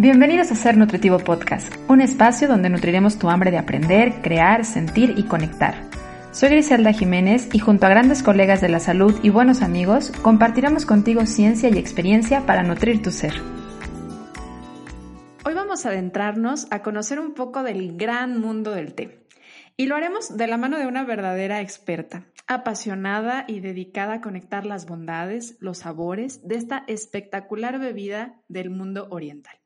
Bienvenidos a Ser Nutritivo Podcast, un espacio donde nutriremos tu hambre de aprender, crear, sentir y conectar. Soy Griselda Jiménez y junto a grandes colegas de la salud y buenos amigos, compartiremos contigo ciencia y experiencia para nutrir tu ser. Hoy vamos a adentrarnos a conocer un poco del gran mundo del té. Y lo haremos de la mano de una verdadera experta, apasionada y dedicada a conectar las bondades, los sabores de esta espectacular bebida del mundo oriental.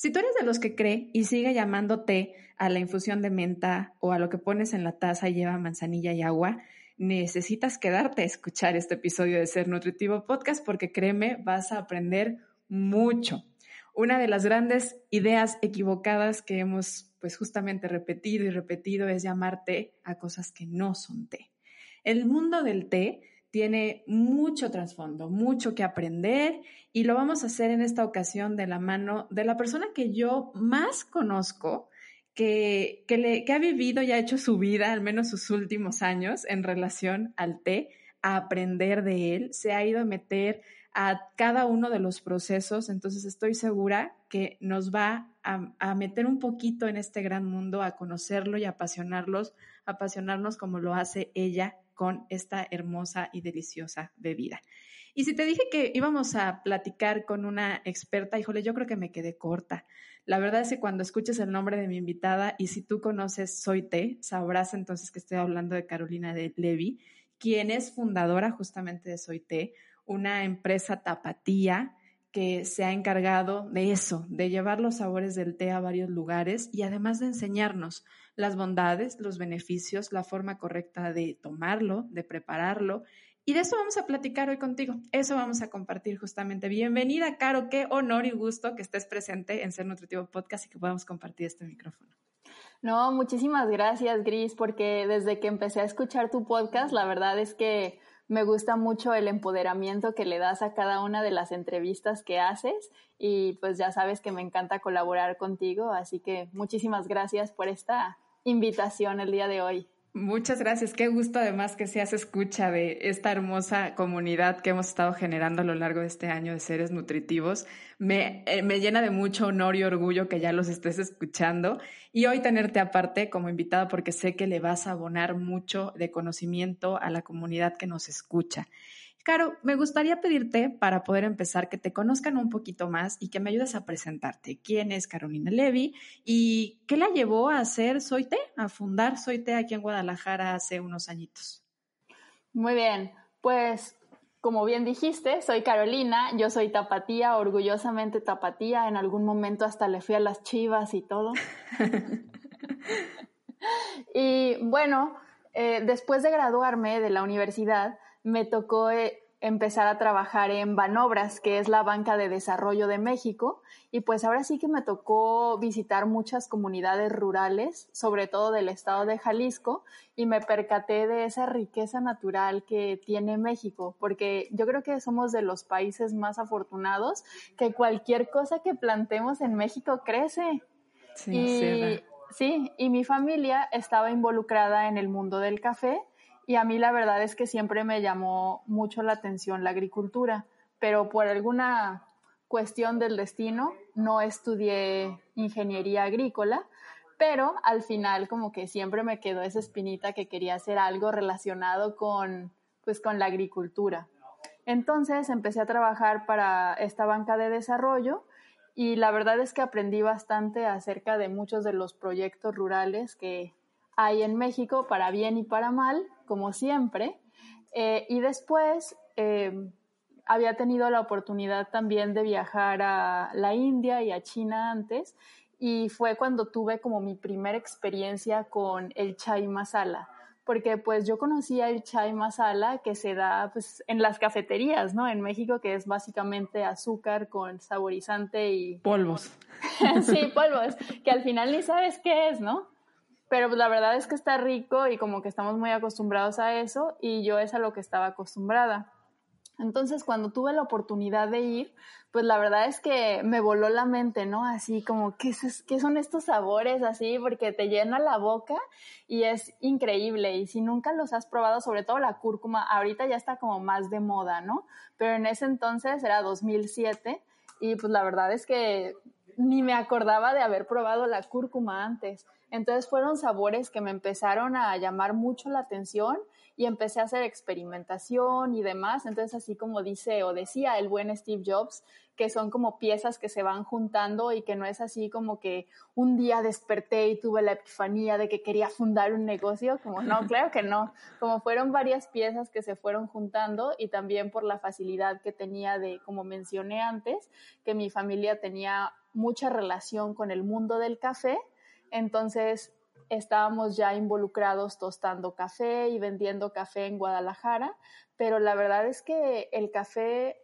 Si tú eres de los que cree y sigue llamando té a la infusión de menta o a lo que pones en la taza y lleva manzanilla y agua, necesitas quedarte a escuchar este episodio de Ser Nutritivo Podcast porque créeme, vas a aprender mucho. Una de las grandes ideas equivocadas que hemos pues justamente repetido y repetido es llamar té a cosas que no son té. El mundo del té tiene mucho trasfondo, mucho que aprender y lo vamos a hacer en esta ocasión de la mano de la persona que yo más conozco, que, que, le, que ha vivido y ha hecho su vida, al menos sus últimos años, en relación al té, a aprender de él, se ha ido a meter a cada uno de los procesos, entonces estoy segura que nos va a, a, meter un poquito en este gran mundo, a conocerlo y apasionarlos, apasionarnos como lo hace ella con esta hermosa y deliciosa bebida. Y si te dije que íbamos a platicar con una experta, híjole, yo creo que me quedé corta. La verdad es que cuando escuches el nombre de mi invitada y si tú conoces Soy Té, sabrás entonces que estoy hablando de Carolina de Levy, quien es fundadora justamente de Soy Té, una empresa tapatía que se ha encargado de eso, de llevar los sabores del té a varios lugares y además de enseñarnos las bondades, los beneficios, la forma correcta de tomarlo, de prepararlo. Y de eso vamos a platicar hoy contigo. Eso vamos a compartir justamente. Bienvenida, Caro. Qué honor y gusto que estés presente en Ser Nutritivo Podcast y que podamos compartir este micrófono. No, muchísimas gracias, Gris, porque desde que empecé a escuchar tu podcast, la verdad es que me gusta mucho el empoderamiento que le das a cada una de las entrevistas que haces y pues ya sabes que me encanta colaborar contigo, así que muchísimas gracias por esta invitación el día de hoy. Muchas gracias. Qué gusto además que seas escucha de esta hermosa comunidad que hemos estado generando a lo largo de este año de seres nutritivos. Me, eh, me, llena de mucho honor y orgullo que ya los estés escuchando y hoy tenerte aparte como invitada porque sé que le vas a abonar mucho de conocimiento a la comunidad que nos escucha. Caro, me gustaría pedirte para poder empezar que te conozcan un poquito más y que me ayudes a presentarte. ¿Quién es Carolina Levy y qué la llevó a hacer Soy a fundar Soy aquí en Guadalajara hace unos añitos? Muy bien, pues como bien dijiste, soy Carolina, yo soy tapatía, orgullosamente tapatía, en algún momento hasta le fui a las chivas y todo. y bueno, eh, después de graduarme de la universidad, me tocó eh, empezar a trabajar en Banobras, que es la banca de desarrollo de México, y pues ahora sí que me tocó visitar muchas comunidades rurales, sobre todo del estado de Jalisco, y me percaté de esa riqueza natural que tiene México, porque yo creo que somos de los países más afortunados que cualquier cosa que plantemos en México crece. Sí, y, sí, y mi familia estaba involucrada en el mundo del café y a mí la verdad es que siempre me llamó mucho la atención la agricultura, pero por alguna cuestión del destino no estudié ingeniería agrícola, pero al final como que siempre me quedó esa espinita que quería hacer algo relacionado con pues con la agricultura. Entonces empecé a trabajar para esta banca de desarrollo y la verdad es que aprendí bastante acerca de muchos de los proyectos rurales que hay en México para bien y para mal, como siempre. Eh, y después eh, había tenido la oportunidad también de viajar a la India y a China antes, y fue cuando tuve como mi primera experiencia con el chai masala porque pues yo conocía el chai masala que se da pues en las cafeterías, ¿no? En México que es básicamente azúcar con saborizante y polvos. sí, polvos, que al final ni sabes qué es, ¿no? Pero pues, la verdad es que está rico y como que estamos muy acostumbrados a eso y yo es a lo que estaba acostumbrada. Entonces, cuando tuve la oportunidad de ir, pues la verdad es que me voló la mente, ¿no? Así como, ¿qué, es, ¿qué, son estos sabores así? Porque te llena la boca y es increíble. Y si nunca los has probado, sobre todo la cúrcuma, ahorita ya está como más de moda, ¿no? Pero en ese entonces era 2007 y pues la verdad es que ni me acordaba de haber probado la cúrcuma antes. Entonces fueron sabores que me empezaron a llamar mucho la atención y empecé a hacer experimentación y demás. Entonces, así como dice o decía el buen Steve Jobs, que son como piezas que se van juntando y que no es así como que un día desperté y tuve la epifanía de que quería fundar un negocio, como no, claro que no, como fueron varias piezas que se fueron juntando y también por la facilidad que tenía de, como mencioné antes, que mi familia tenía mucha relación con el mundo del café, entonces estábamos ya involucrados tostando café y vendiendo café en Guadalajara, pero la verdad es que el café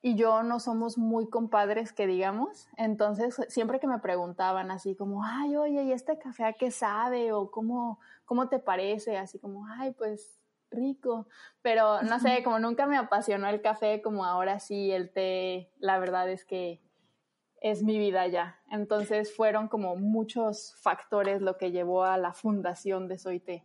y yo no somos muy compadres que digamos, entonces siempre que me preguntaban así como, ay, oye, ¿y este café a qué sabe? o cómo, cómo te parece, así como, ay, pues rico, pero no sé, como nunca me apasionó el café, como ahora sí el té, la verdad es que es mi vida ya. Entonces fueron como muchos factores lo que llevó a la fundación de Soy Té.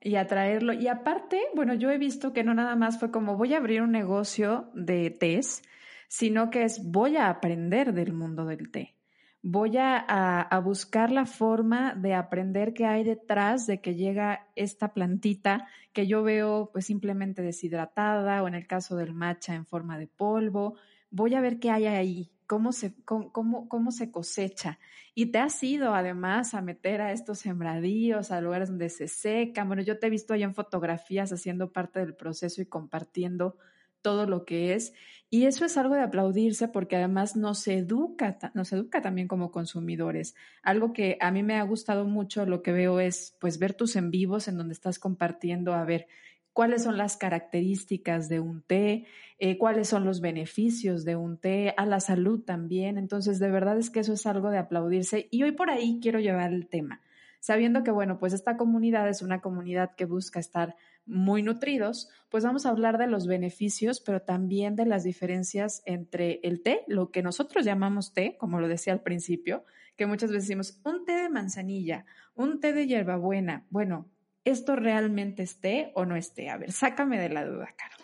Y a traerlo. Y aparte, bueno, yo he visto que no nada más fue como voy a abrir un negocio de tés, sino que es voy a aprender del mundo del té. Voy a, a, buscar la forma de aprender qué hay detrás de que llega esta plantita que yo veo pues simplemente deshidratada o en el caso del matcha en forma de polvo. Voy a ver qué hay ahí, cómo se, cómo, cómo, se cosecha. Y te has ido además a meter a estos sembradíos, a lugares donde se secan. Bueno, yo te he visto allá en fotografías haciendo parte del proceso y compartiendo todo lo que es. Y eso es algo de aplaudirse porque además nos educa, nos educa también como consumidores. Algo que a mí me ha gustado mucho, lo que veo es pues ver tus en vivos en donde estás compartiendo, a ver, cuáles son las características de un té, eh, cuáles son los beneficios de un té, a la salud también. Entonces, de verdad es que eso es algo de aplaudirse. Y hoy por ahí quiero llevar el tema, sabiendo que, bueno, pues esta comunidad es una comunidad que busca estar muy nutridos, pues vamos a hablar de los beneficios, pero también de las diferencias entre el té, lo que nosotros llamamos té, como lo decía al principio, que muchas veces decimos un té de manzanilla, un té de hierbabuena. Bueno, ¿esto realmente esté o no esté? A ver, sácame de la duda, Caro.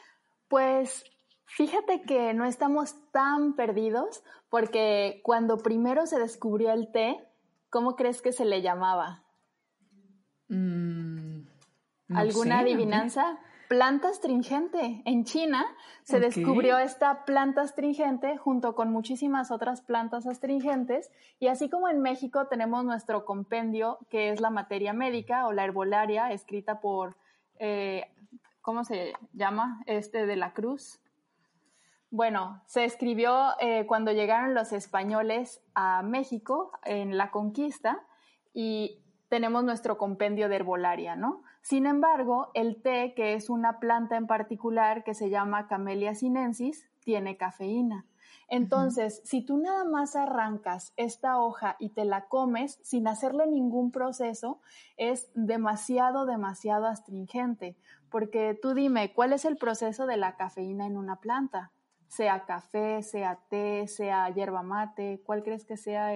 Pues fíjate que no estamos tan perdidos porque cuando primero se descubrió el té, ¿cómo crees que se le llamaba? Mm, ¿Alguna adivinanza? Planta astringente. En China se descubrió esta planta astringente junto con muchísimas otras plantas astringentes y así como en México tenemos nuestro compendio que es la materia médica o la herbolaria escrita por, eh, ¿cómo se llama? Este de la Cruz. Bueno, se escribió eh, cuando llegaron los españoles a México en la conquista y tenemos nuestro compendio de herbolaria, ¿no? Sin embargo, el té, que es una planta en particular que se llama Camellia sinensis, tiene cafeína. Entonces, si tú nada más arrancas esta hoja y te la comes sin hacerle ningún proceso, es demasiado, demasiado astringente. Porque tú dime, ¿cuál es el proceso de la cafeína en una planta? Sea café, sea té, sea hierba mate, ¿cuál crees que sea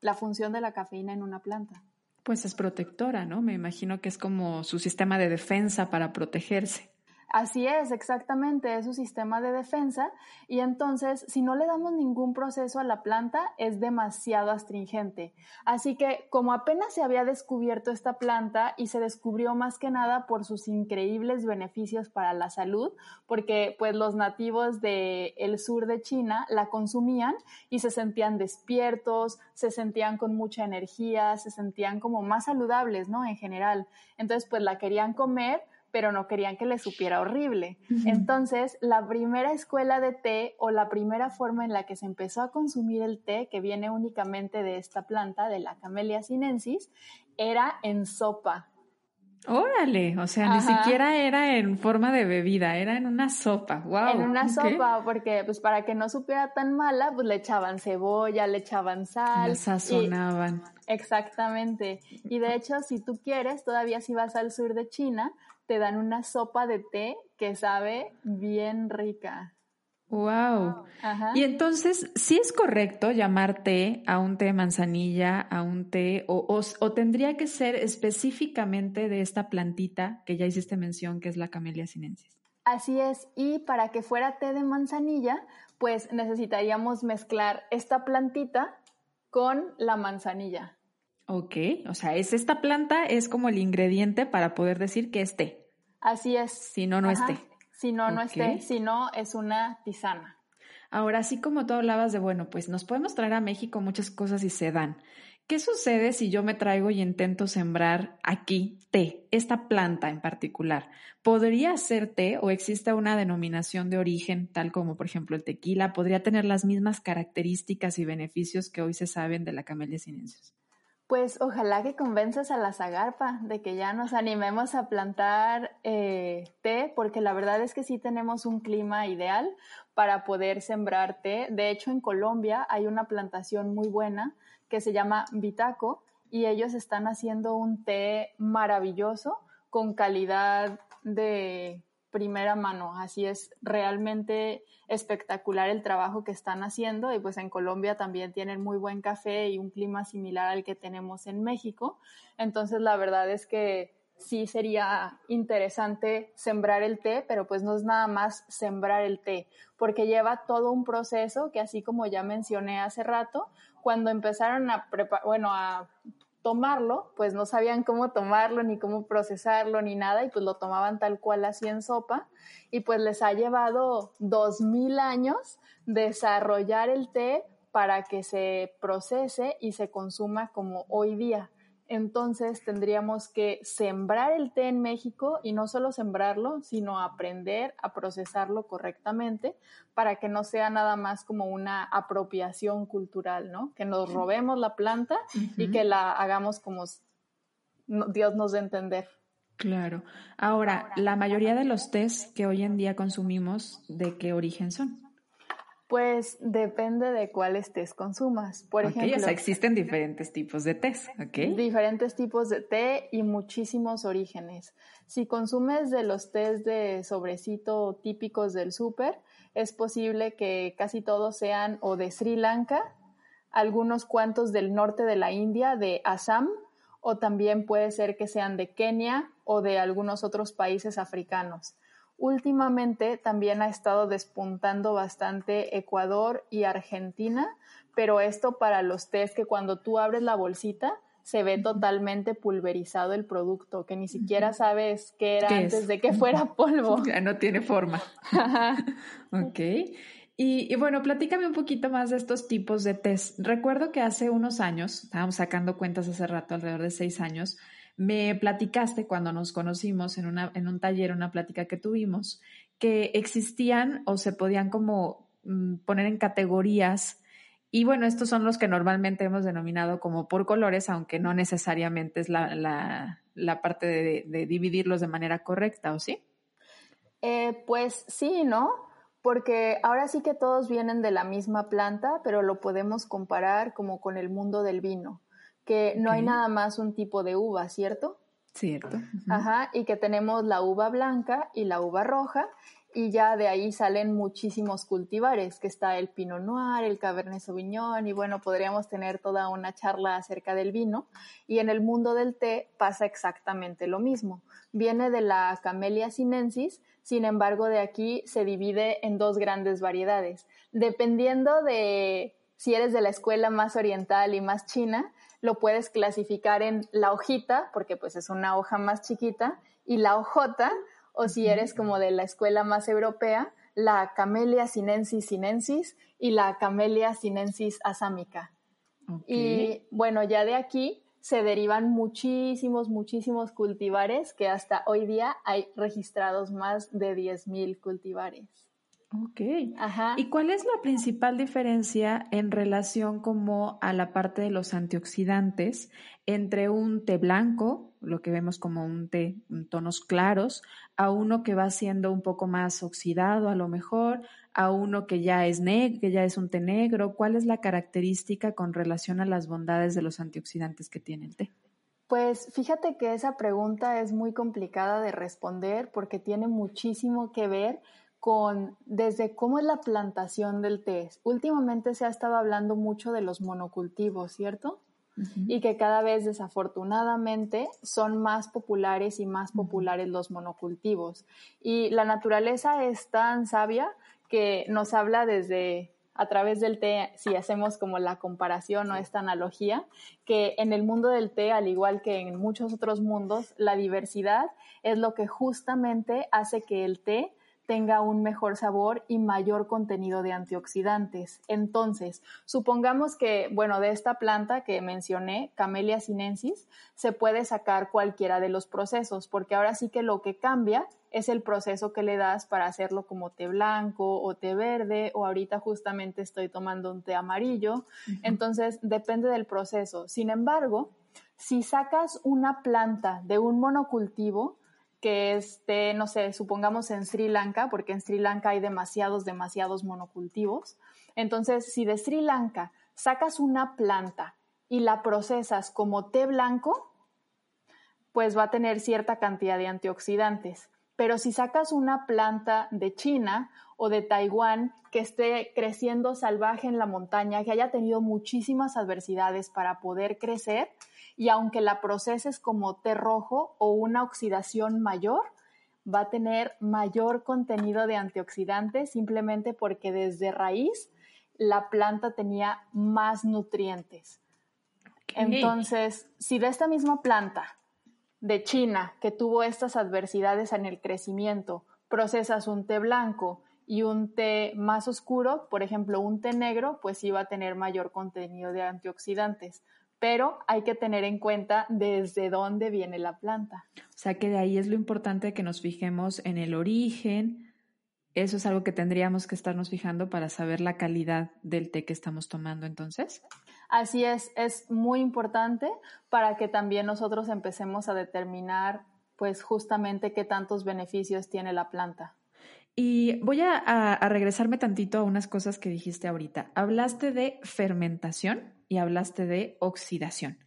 la función de la cafeína en una planta? Pues es protectora, ¿no? Me imagino que es como su sistema de defensa para protegerse. Así es, exactamente, es su sistema de defensa y entonces si no le damos ningún proceso a la planta es demasiado astringente. Así que como apenas se había descubierto esta planta y se descubrió más que nada por sus increíbles beneficios para la salud, porque pues los nativos del sur de China la consumían y se sentían despiertos, se sentían con mucha energía, se sentían como más saludables, ¿no? En general. Entonces pues la querían comer pero no querían que le supiera horrible. Entonces, la primera escuela de té o la primera forma en la que se empezó a consumir el té, que viene únicamente de esta planta, de la Camellia sinensis, era en sopa. Órale, o sea, ni siquiera era en forma de bebida, era en una sopa. Wow. En una sopa, porque pues para que no supiera tan mala, pues le echaban cebolla, le echaban sal. Le sazonaban. exactamente. Y de hecho, si tú quieres, todavía si vas al sur de China, te dan una sopa de té que sabe bien rica. Wow. Y entonces, ¿sí es correcto llamar té a un té de manzanilla, a un té, o, o, tendría que ser específicamente de esta plantita que ya hiciste mención, que es la Camellia sinensis? Así es, y para que fuera té de manzanilla, pues necesitaríamos mezclar esta plantita con la manzanilla. Ok, o sea, es esta planta es como el ingrediente para poder decir que es té. Así es. Si no, no es té. Si no, no es té. Si no, es una tisana. Ahora, así como tú hablabas de, bueno, pues nos podemos traer a México muchas cosas y se dan. ¿Qué sucede si yo me traigo y intento sembrar aquí té, esta planta en particular? ¿Podría ser té o existe una denominación de origen, tal como por ejemplo el tequila? ¿Podría tener las mismas características y beneficios que hoy se saben de la camelia sinensis? Pues ojalá que convenzas a la zagarpa de que ya nos animemos a plantar eh, té, porque la verdad es que sí tenemos un clima ideal para poder sembrar té. De hecho, en Colombia hay una plantación muy buena que se llama Bitaco y ellos están haciendo un té maravilloso con calidad de primera mano. Así es realmente espectacular el trabajo que están haciendo y pues en Colombia también tienen muy buen café y un clima similar al que tenemos en México. Entonces la verdad es que sí sería interesante sembrar el té, pero pues no es nada más sembrar el té, porque lleva todo un proceso que así como ya mencioné hace rato, cuando empezaron a bueno, a tomarlo, pues no sabían cómo tomarlo, ni cómo procesarlo, ni nada, y pues lo tomaban tal cual así en sopa, y pues les ha llevado dos mil años desarrollar el té para que se procese y se consuma como hoy día entonces tendríamos que sembrar el té en México y no solo sembrarlo, sino aprender a procesarlo correctamente para que no sea nada más como una apropiación cultural, ¿no? Que nos robemos la planta y que la hagamos como Dios nos dé entender. Claro. Ahora, la mayoría de los tés que hoy en día consumimos, ¿de qué origen son? Pues depende de cuáles tés consumas. Por ejemplo, o sea, existen diferentes tipos de tés, ¿ok? Diferentes tipos de té y muchísimos orígenes. Si consumes de los tés de sobrecito típicos del súper, es posible que casi todos sean o de Sri Lanka, algunos cuantos del norte de la India, de Assam, o también puede ser que sean de Kenia o de algunos otros países africanos. Últimamente también ha estado despuntando bastante Ecuador y Argentina, pero esto para los test que cuando tú abres la bolsita se ve totalmente pulverizado el producto, que ni siquiera sabes qué era antes de que fuera polvo. Ya no tiene forma. ok. Y, y, bueno, platícame un poquito más de estos tipos de test. Recuerdo que hace unos años, estábamos sacando cuentas hace rato, alrededor de seis años, me platicaste cuando nos conocimos en, una, en un taller, una plática que tuvimos, que existían o se podían como mm, poner en categorías. Y bueno, estos son los que normalmente hemos denominado como por colores, aunque no necesariamente es la, la, parte de, dividirlos de manera correcta, ¿o sí? Eh, pues sí, ¿no? Porque ahora sí que todos vienen de la misma planta, pero lo podemos comparar como con el mundo del vino que no hay nada más un tipo de uva, ¿cierto? Cierto. Ajá, y que tenemos la uva blanca y la uva roja, y ya de ahí salen muchísimos cultivares, que está el Pinot Noir, el Cabernet Sauvignon, y bueno, podríamos tener toda una charla acerca del vino. Y en el mundo del té pasa exactamente lo mismo. Viene de la Camellia sinensis, sin embargo, de aquí se divide en dos grandes variedades. Dependiendo de si eres de la escuela más oriental y más china, lo puedes clasificar en la hojita, porque pues es una hoja más chiquita, y la hojota, o si eres como de la escuela más europea, la Camellia sinensis sinensis y la Camellia sinensis asámica. Y bueno, ya de aquí se derivan muchísimos, muchísimos cultivares que hasta hoy día hay registrados más de 10.000 cultivares. Ok. Ajá. ¿Y cuál es la principal diferencia en relación como a la parte de los antioxidantes entre un té blanco, lo que vemos como un té en tonos claros, a uno que va siendo un poco más oxidado a lo mejor, a uno que ya es negro, que ya es un té negro? ¿Cuál es la característica con relación a las bondades de los antioxidantes que tiene el té? Pues fíjate que esa pregunta es muy complicada de responder porque tiene muchísimo que ver con desde cómo es la plantación del té. Últimamente se ha estado hablando mucho de los monocultivos, ¿cierto? y que cada vez desafortunadamente son más populares y más populares los monocultivos. Y la naturaleza es tan sabia que nos habla desde a través del té, si hacemos como la comparación o esta analogía, que en el mundo del té, al igual que en muchos otros mundos, la diversidad es lo que justamente hace que el té tenga un mejor sabor y mayor contenido de antioxidantes. Entonces, supongamos que, bueno, de esta planta que mencioné, Camellia sinensis, se puede sacar cualquiera de los procesos, porque ahora sí que lo que cambia es el proceso que le das para hacerlo como té blanco o té verde, o ahorita justamente estoy tomando un té amarillo. Entonces, depende del proceso. Sin embargo, si sacas una planta de un monocultivo, que esté, no sé, supongamos en Sri Lanka, porque en Sri Lanka hay demasiados, demasiados monocultivos. Entonces, si de Sri Lanka sacas una planta y la procesas como té blanco, pues va a tener cierta cantidad de antioxidantes. Pero si sacas una planta de China o de Taiwán que esté creciendo salvaje en la montaña, que haya tenido muchísimas adversidades para poder crecer, y aunque la proceses como té rojo o una oxidación mayor, va a tener mayor contenido de antioxidantes simplemente porque desde raíz la planta tenía más nutrientes. Entonces, si de esta misma planta de China que tuvo estas adversidades en el crecimiento, procesas un té blanco y un té más oscuro, por ejemplo, un té negro, pues va a tener mayor contenido de antioxidantes pero hay que tener en cuenta desde dónde viene la planta. O sea que de ahí es lo importante que nos fijemos en el origen. Eso es algo que tendríamos que estarnos fijando para saber la calidad del té que estamos tomando entonces. Así es, es muy importante para que también nosotros empecemos a determinar pues justamente qué tantos beneficios tiene la planta. Y voy a, a regresarme tantito a unas cosas que dijiste ahorita. Hablaste de fermentación y hablaste de oxidación.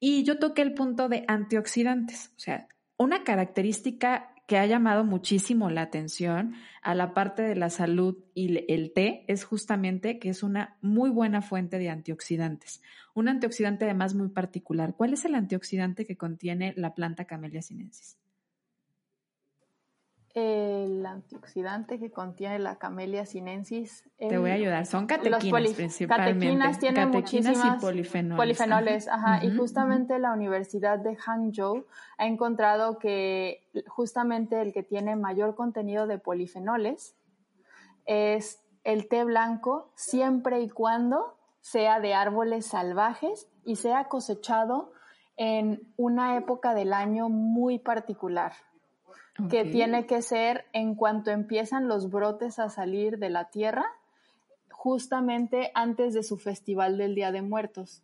Y yo toqué el punto de antioxidantes, o sea, una característica que ha llamado muchísimo la atención a la parte de la salud y el té es justamente que es una muy buena fuente de antioxidantes. Un antioxidante además muy particular. ¿Cuál es el antioxidante que contiene la planta Camellia sinensis? El antioxidante que contiene la Camellia sinensis. Te voy a ayudar, son catequinas principalmente. Catequinas tienen muchísimas y polifenoles. ajá. Y justamente la Universidad de Hangzhou ha encontrado que justamente el que tiene mayor contenido de polifenoles es el té blanco siempre y cuando sea de árboles salvajes y sea cosechado en una época del año muy particular que tiene que ser en cuanto empiezan los brotes a salir de la tierra, justamente antes de su festival del Día de Muertos.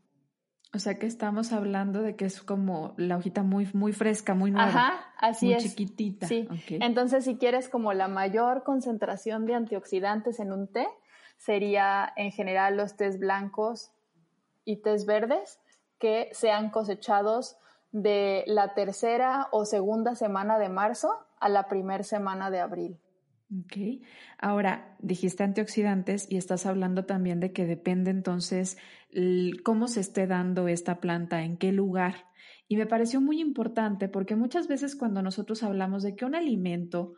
O sea que estamos hablando de que es como la hojita muy, muy fresca, muy nueva. Ajá, así muy es. chiquitita. Sí. Entonces, si quieres como la mayor concentración de antioxidantes en un té, sería en general los tés blancos y tés verdes que sean cosechados de la tercera o segunda semana de marzo a la primera semana de abril. Ok. Ahora, dijiste antioxidantes y estás hablando también de que depende entonces cómo se esté dando esta planta, en qué lugar. Y me pareció muy importante porque muchas veces cuando nosotros hablamos de que un alimento,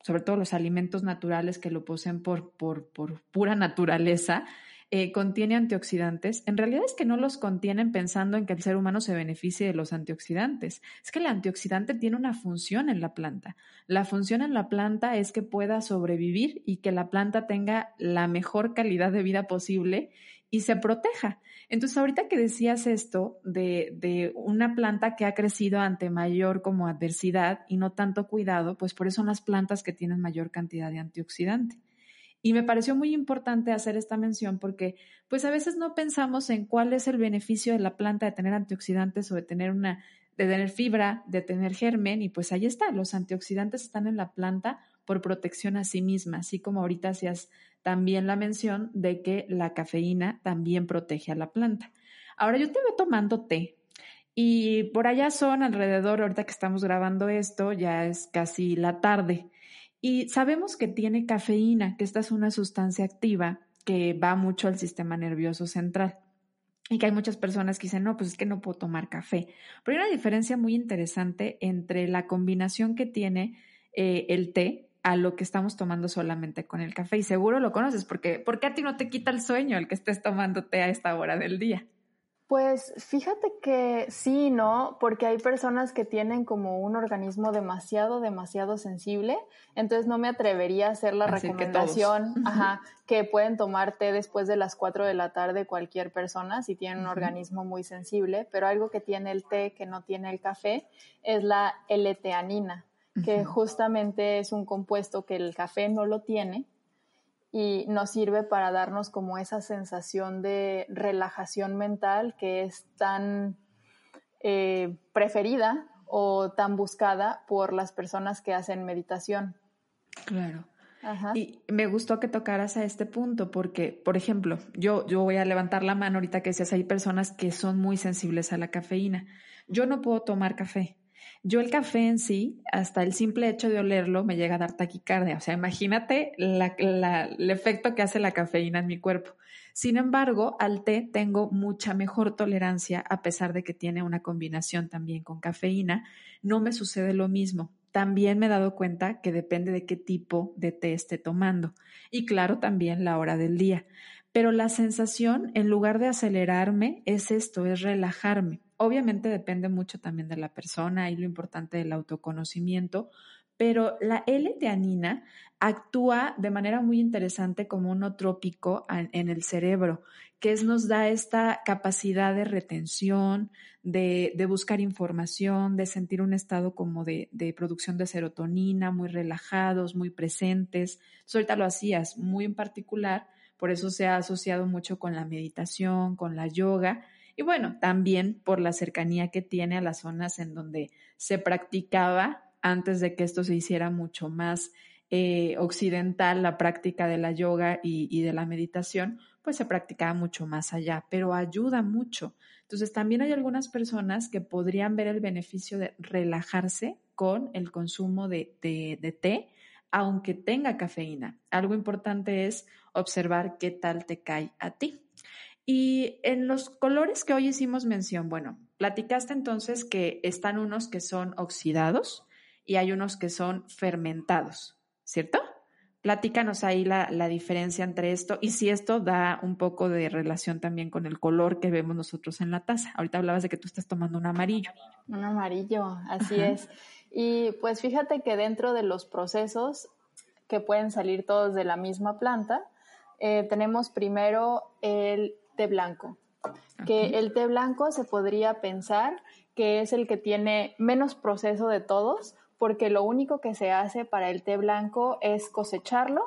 sobre todo los alimentos naturales que lo poseen por, por, por pura naturaleza, eh, contiene antioxidantes, en realidad es que no los contienen pensando en que el ser humano se beneficie de los antioxidantes. Es que el antioxidante tiene una función en la planta. La función en la planta es que pueda sobrevivir y que la planta tenga la mejor calidad de vida posible y se proteja. Entonces, ahorita que decías esto de, de, una planta que ha crecido ante mayor como adversidad y no tanto cuidado, pues por eso son las plantas que tienen mayor cantidad de antioxidante. Y me pareció muy importante hacer esta mención porque pues a veces no pensamos en cuál es el beneficio de la planta de tener antioxidantes o de tener una de tener fibra, de tener germen y pues ahí está, los antioxidantes están en la planta por protección a sí misma, así como ahorita hacías también la mención de que la cafeína también protege a la planta. Ahora yo te veo tomando té y por allá son alrededor, ahorita que estamos grabando esto, ya es casi la tarde. Y sabemos que tiene cafeína, que esta es una sustancia activa que va mucho al sistema nervioso central. y que hay muchas personas que dicen, no, pues es que no puedo tomar café. Pero hay una diferencia muy interesante entre la combinación que tiene eh, el té a lo que estamos tomando solamente con el café. Y seguro lo conoces, porque ¿por qué a ti no te quita el sueño el que estés tomando té a esta hora del día? Pues fíjate que sí, ¿no? Porque hay personas que tienen como un organismo demasiado, demasiado sensible, entonces no me atrevería a hacer la recomendación, que ajá, que pueden tomar té después de las 4 de la tarde cualquier persona si tienen un organismo muy sensible, pero algo que tiene el té que no tiene el café es la L-teanina, que justamente es un compuesto que el café no lo tiene y nos sirve para darnos como esa sensación de relajación mental que es tan eh, preferida o tan buscada por las personas que hacen meditación. Claro. Y me gustó que tocaras a este punto porque, por ejemplo, yo, yo voy a levantar la mano ahorita que decías, hay personas que son muy sensibles a la cafeína. Yo no puedo tomar café. Yo el café en sí, hasta el simple hecho de olerlo, me llega a dar taquicardia. O sea, imagínate el efecto que hace la cafeína en mi cuerpo. Sin embargo, al té tengo mucha mejor tolerancia a pesar de que tiene una combinación también con cafeína. No me sucede lo mismo. También me he dado cuenta que depende de qué tipo de té esté tomando. Y claro, también la hora del día. Pero la sensación, en lugar de acelerarme, es esto, es relajarme. Obviamente depende mucho también de la persona y lo importante del autoconocimiento, pero la L-teanina actúa de manera muy interesante como un trópico en el cerebro, que nos da esta capacidad de retención, de, buscar información, de sentir un estado como de, producción de serotonina, muy relajados, muy presentes. ahorita lo hacías muy en particular, por eso se ha asociado mucho con la meditación, con la yoga, y bueno, también por la cercanía que tiene a las zonas en donde se practicaba antes de que esto se hiciera mucho más eh, occidental, la práctica de la yoga y, de la meditación, pues se practicaba mucho más allá, pero ayuda mucho. Entonces también hay algunas personas que podrían ver el beneficio de relajarse con el consumo de, de, té, aunque tenga cafeína. Algo importante es observar qué tal te cae a ti. Y en los colores que hoy hicimos mención, bueno, platicaste entonces que están unos que son oxidados y hay unos que son fermentados, ¿cierto? Platícanos ahí la, la, diferencia entre esto y si esto da un poco de relación también con el color que vemos nosotros en la taza. Ahorita hablabas de que tú estás tomando un amarillo. Un amarillo, así es. Y pues fíjate que dentro de los procesos que pueden salir todos de la misma planta, eh, tenemos primero el té blanco, que el té blanco se podría pensar que es el que tiene menos proceso de todos, porque lo único que se hace para el té blanco es cosecharlo,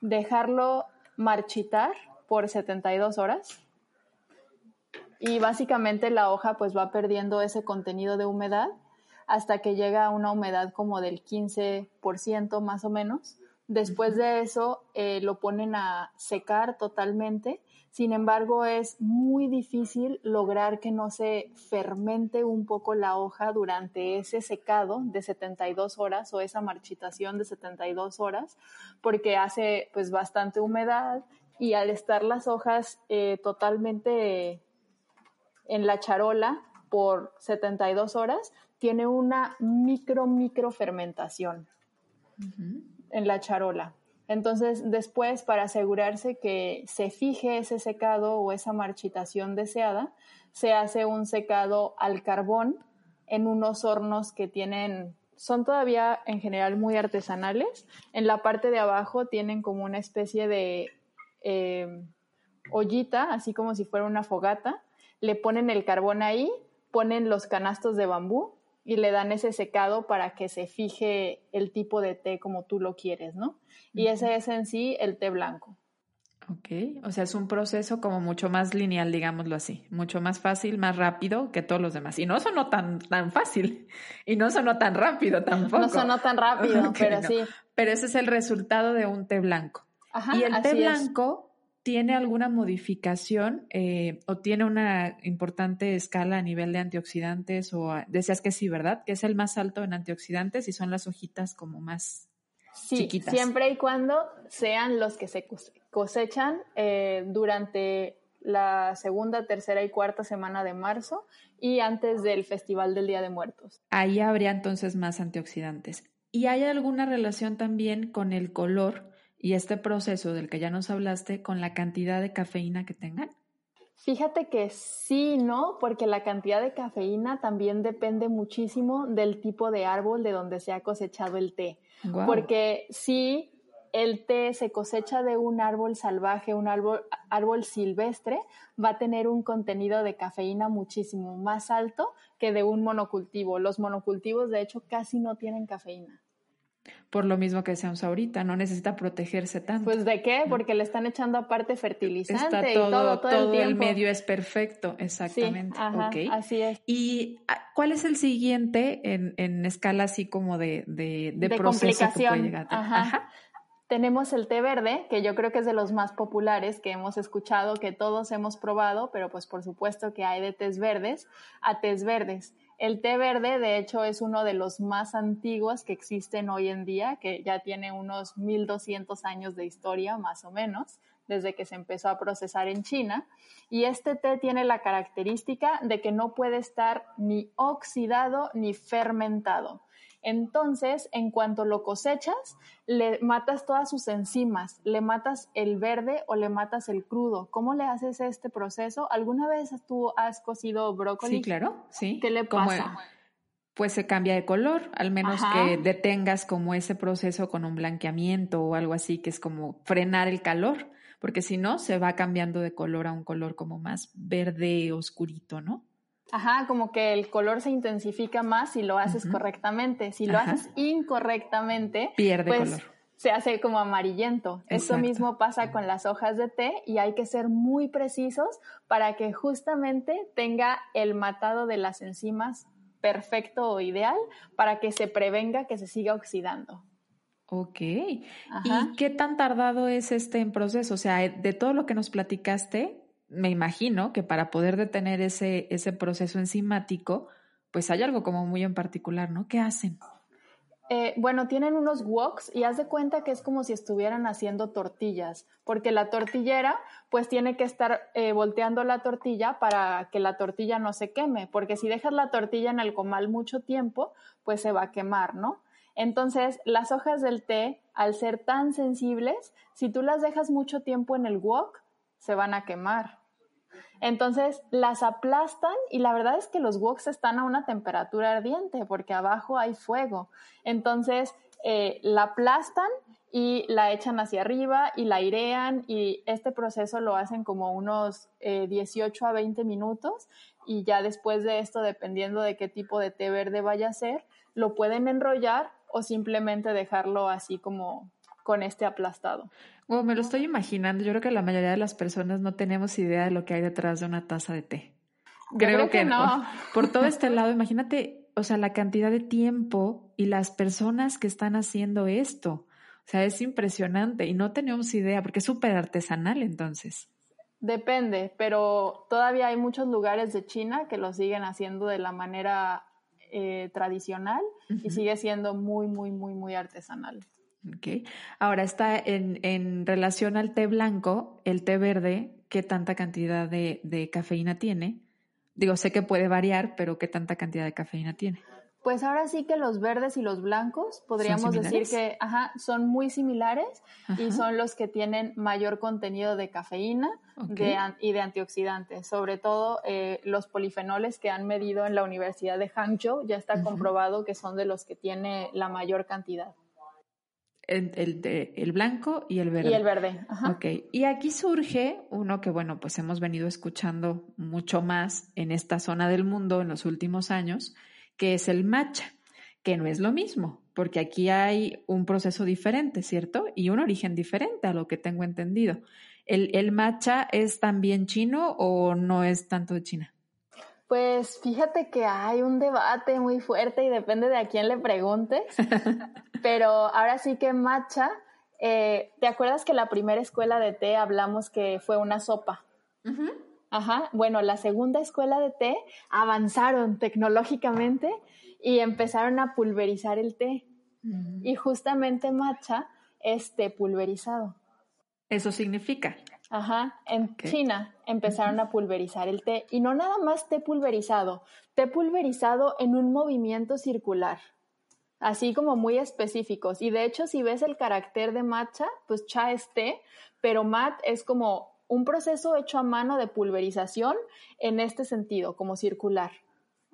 dejarlo marchitar por 72 horas y básicamente la hoja pues va perdiendo ese contenido de humedad hasta que llega a una humedad como del 15% más o menos. Después de eso eh, lo ponen a secar totalmente sin embargo, es muy difícil lograr que no se fermente un poco la hoja durante ese secado de 72 horas o esa marchitación de 72 horas, porque hace pues bastante humedad y al estar las hojas eh, totalmente en la charola por 72 horas, tiene una micro, micro fermentación en la charola. Entonces, después, para asegurarse que se fije ese secado o esa marchitación deseada, se hace un secado al carbón en unos hornos que tienen, son todavía en general muy artesanales. En la parte de abajo tienen como una especie de eh, ollita, así como si fuera una fogata. Le ponen el carbón ahí, ponen los canastos de bambú y le dan ese secado para que se fije el tipo de té como tú lo quieres, ¿no? Y ese es en sí el té blanco. Ok, o sea, es un proceso como mucho más lineal, digámoslo así, mucho más fácil, más rápido que todos los demás. Y no sonó tan, tan fácil, y no sonó tan rápido tampoco. No sonó tan rápido, pero sí. Pero ese es el resultado de un té blanco. Ajá, y el té blanco ¿Tiene alguna modificación eh, o tiene una importante escala a nivel de antioxidantes? O decías que sí, ¿verdad? Que es el más alto en antioxidantes y son las hojitas como más sí, Siempre y cuando sean los que se cosechan eh, durante la segunda, tercera y cuarta semana de marzo y antes del Festival del Día de Muertos. Ahí habría entonces más antioxidantes. ¿Y hay alguna relación también con el color y este proceso del que ya nos hablaste con la cantidad de cafeína que tengan? Fíjate que sí, ¿no? Porque la cantidad de cafeína también depende muchísimo del tipo de árbol de donde se ha cosechado el té. Porque sí, el té se cosecha de un árbol salvaje, un árbol, árbol silvestre, va a tener un contenido de cafeína muchísimo más alto que de un monocultivo. Los monocultivos, de hecho, casi no tienen cafeína. Por lo mismo que decíamos ahorita, no necesita protegerse tanto. Pues de qué? Porque le están echando aparte fertilizante todo, y todo, todo, el, medio es perfecto, exactamente. Sí, Así es. ¿Y ah, cuál es el siguiente en, en escala así como de, de, de, proceso que puede llegar Ajá. Tenemos el té verde, que yo creo que es de los más populares que hemos escuchado, que todos hemos probado, pero pues por supuesto que hay de tés verdes a tés verdes. El té verde, de hecho, es uno de los más antiguos que existen hoy en día, que ya tiene unos 1200 años de historia, más o menos, desde que se empezó a procesar en China. Y este té tiene la característica de que no puede estar ni oxidado ni fermentado. Entonces, en cuanto lo cosechas, le matas todas sus enzimas, le matas el verde o le matas el crudo. ¿Cómo le haces este proceso? ¿Alguna vez tú has cocido brócoli? Sí, claro, sí. ¿Qué le pasa? pues se cambia de color, al menos que detengas como ese proceso con un blanqueamiento o algo así, que es como frenar el calor, porque si no, se va cambiando de color a un color como más verde oscurito, ¿no? Ajá, como que el color se intensifica más si lo haces correctamente. Si lo haces incorrectamente, pierde pues, color. Se hace como amarillento. Esto mismo pasa con las hojas de té y hay que ser muy precisos para que justamente tenga el matado de las enzimas perfecto o ideal para que se prevenga que se siga oxidando. Ok. ¿Y qué tan tardado es este en proceso? O sea, de todo lo que nos platicaste, me imagino que para poder detener ese, proceso enzimático, pues hay algo como muy en particular, ¿no? ¿Qué hacen? Eh, bueno, tienen unos woks y haz de cuenta que es como si estuvieran haciendo tortillas, porque la tortillera pues tiene que estar eh, volteando la tortilla para que la tortilla no se queme, porque si dejas la tortilla en el comal mucho tiempo, pues se va a quemar, ¿no? Entonces, las hojas del té, al ser tan sensibles, si tú las dejas mucho tiempo en el wok, se van a quemar. Entonces las aplastan y la verdad es que los woks están a una temperatura ardiente porque abajo hay fuego. Entonces eh, la aplastan y la echan hacia arriba y la airean y este proceso lo hacen como unos 18 eh, a 20 minutos y ya después de esto, dependiendo de qué tipo de té verde vaya a ser, lo pueden enrollar o simplemente dejarlo así como con este aplastado. Bueno, me lo estoy imaginando. Yo creo que la mayoría de las personas no tenemos idea de lo que hay detrás de una taza de té. Creo, que, no. Por, todo este lado, imagínate, o sea, la cantidad de tiempo y las personas que están haciendo esto. O sea, es impresionante y no tenemos idea porque es súper artesanal entonces. Depende, pero todavía hay muchos lugares de China que lo siguen haciendo de la manera eh, tradicional y sigue siendo muy, muy, muy, muy artesanal. Okay. Ahora está en, en, relación al té blanco, el té verde, ¿qué tanta cantidad de, de, cafeína tiene? Digo, sé que puede variar, pero ¿qué tanta cantidad de cafeína tiene? Pues ahora sí que los verdes y los blancos podríamos decir que ajá, son muy similares y son los que tienen mayor contenido de cafeína y de antioxidantes. Sobre todo eh, los polifenoles que han medido en la Universidad de Hangzhou ya está comprobado que son de los que tiene la mayor cantidad el, el, blanco y el verde. Y el verde. Ajá. Ok. Y aquí surge uno que, bueno, pues hemos venido escuchando mucho más en esta zona del mundo en los últimos años, que es el matcha, que no es lo mismo, porque aquí hay un proceso diferente, ¿cierto? Y un origen diferente a lo que tengo entendido. ¿El, el matcha es también chino o no es tanto de China? Pues fíjate que hay un debate muy fuerte y depende de a quién le preguntes, pero ahora sí que matcha, eh, ¿te acuerdas que la primera escuela de té hablamos que fue una sopa? Ajá, bueno, la segunda escuela de té avanzaron tecnológicamente y empezaron a pulverizar el té. Y justamente matcha es té pulverizado. Eso significa Ajá, en China empezaron a pulverizar el té y no nada más té pulverizado, té pulverizado en un movimiento circular, así como muy específicos. Y de hecho, si ves el carácter de matcha, pues cha es té, pero mat es como un proceso hecho a mano de pulverización en este sentido, como circular.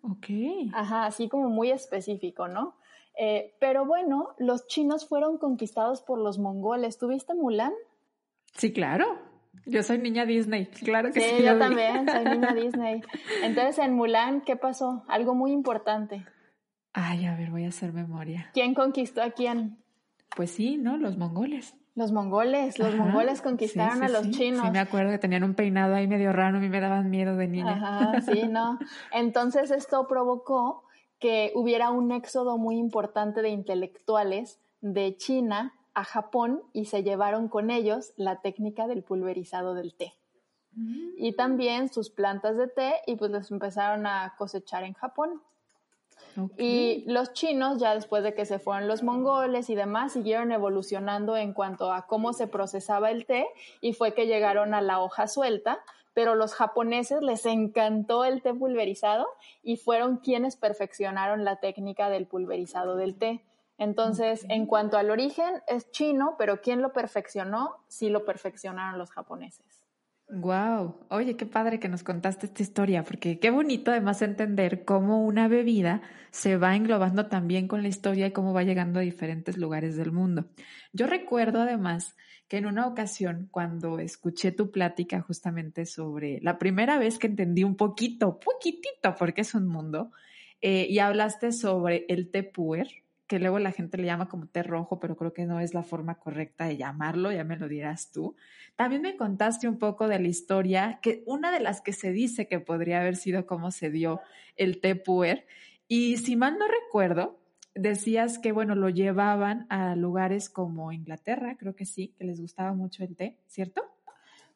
Ok. Ajá, así como muy específico, ¿no? Eh, pero bueno, los chinos fueron conquistados por los mongoles. ¿Tuviste Mulan? Sí, claro. Yo soy niña Disney, claro que sí. Sí, yo también soy niña Disney. Entonces, en Mulan, ¿qué pasó? Algo muy importante. Ay, a ver, voy a hacer memoria. ¿Quién conquistó a quién? Pues sí, ¿no? Los mongoles. Los mongoles, los mongoles conquistaron a los chinos. Sí, me acuerdo que tenían un peinado ahí medio raro, a mí me daban miedo de niña. Ajá, sí, no. Entonces esto provocó que hubiera un éxodo muy importante de intelectuales de China a Japón y se llevaron con ellos la técnica del pulverizado del té. Mm. Y también sus plantas de té y pues los empezaron a cosechar en Japón. Y los chinos, ya después de que se fueron los mongoles y demás, siguieron evolucionando en cuanto a cómo se procesaba el té y fue que llegaron a la hoja suelta, pero los japoneses les encantó el té pulverizado y fueron quienes perfeccionaron la técnica del pulverizado del té. Entonces, en cuanto al origen, es chino, pero ¿quién lo perfeccionó? Sí lo perfeccionaron los japoneses. Wow, oye, qué padre que nos contaste esta historia, porque qué bonito además entender cómo una bebida se va englobando también con la historia y cómo va llegando a diferentes lugares del mundo. Yo recuerdo además que en una ocasión, cuando escuché tu plática justamente sobre la primera vez que entendí un poquito, poquitito, porque es un mundo, eh, y hablaste sobre el té puer, que luego la gente le llama como té rojo, pero creo que no es la forma correcta de llamarlo, ya me lo dirás tú. También me contaste un poco de la historia, que una de las que se dice que podría haber sido cómo se dio el té puer. Y si mal no recuerdo, decías que, bueno, lo llevaban a lugares como Inglaterra, creo que sí, que les gustaba mucho el té, ¿cierto?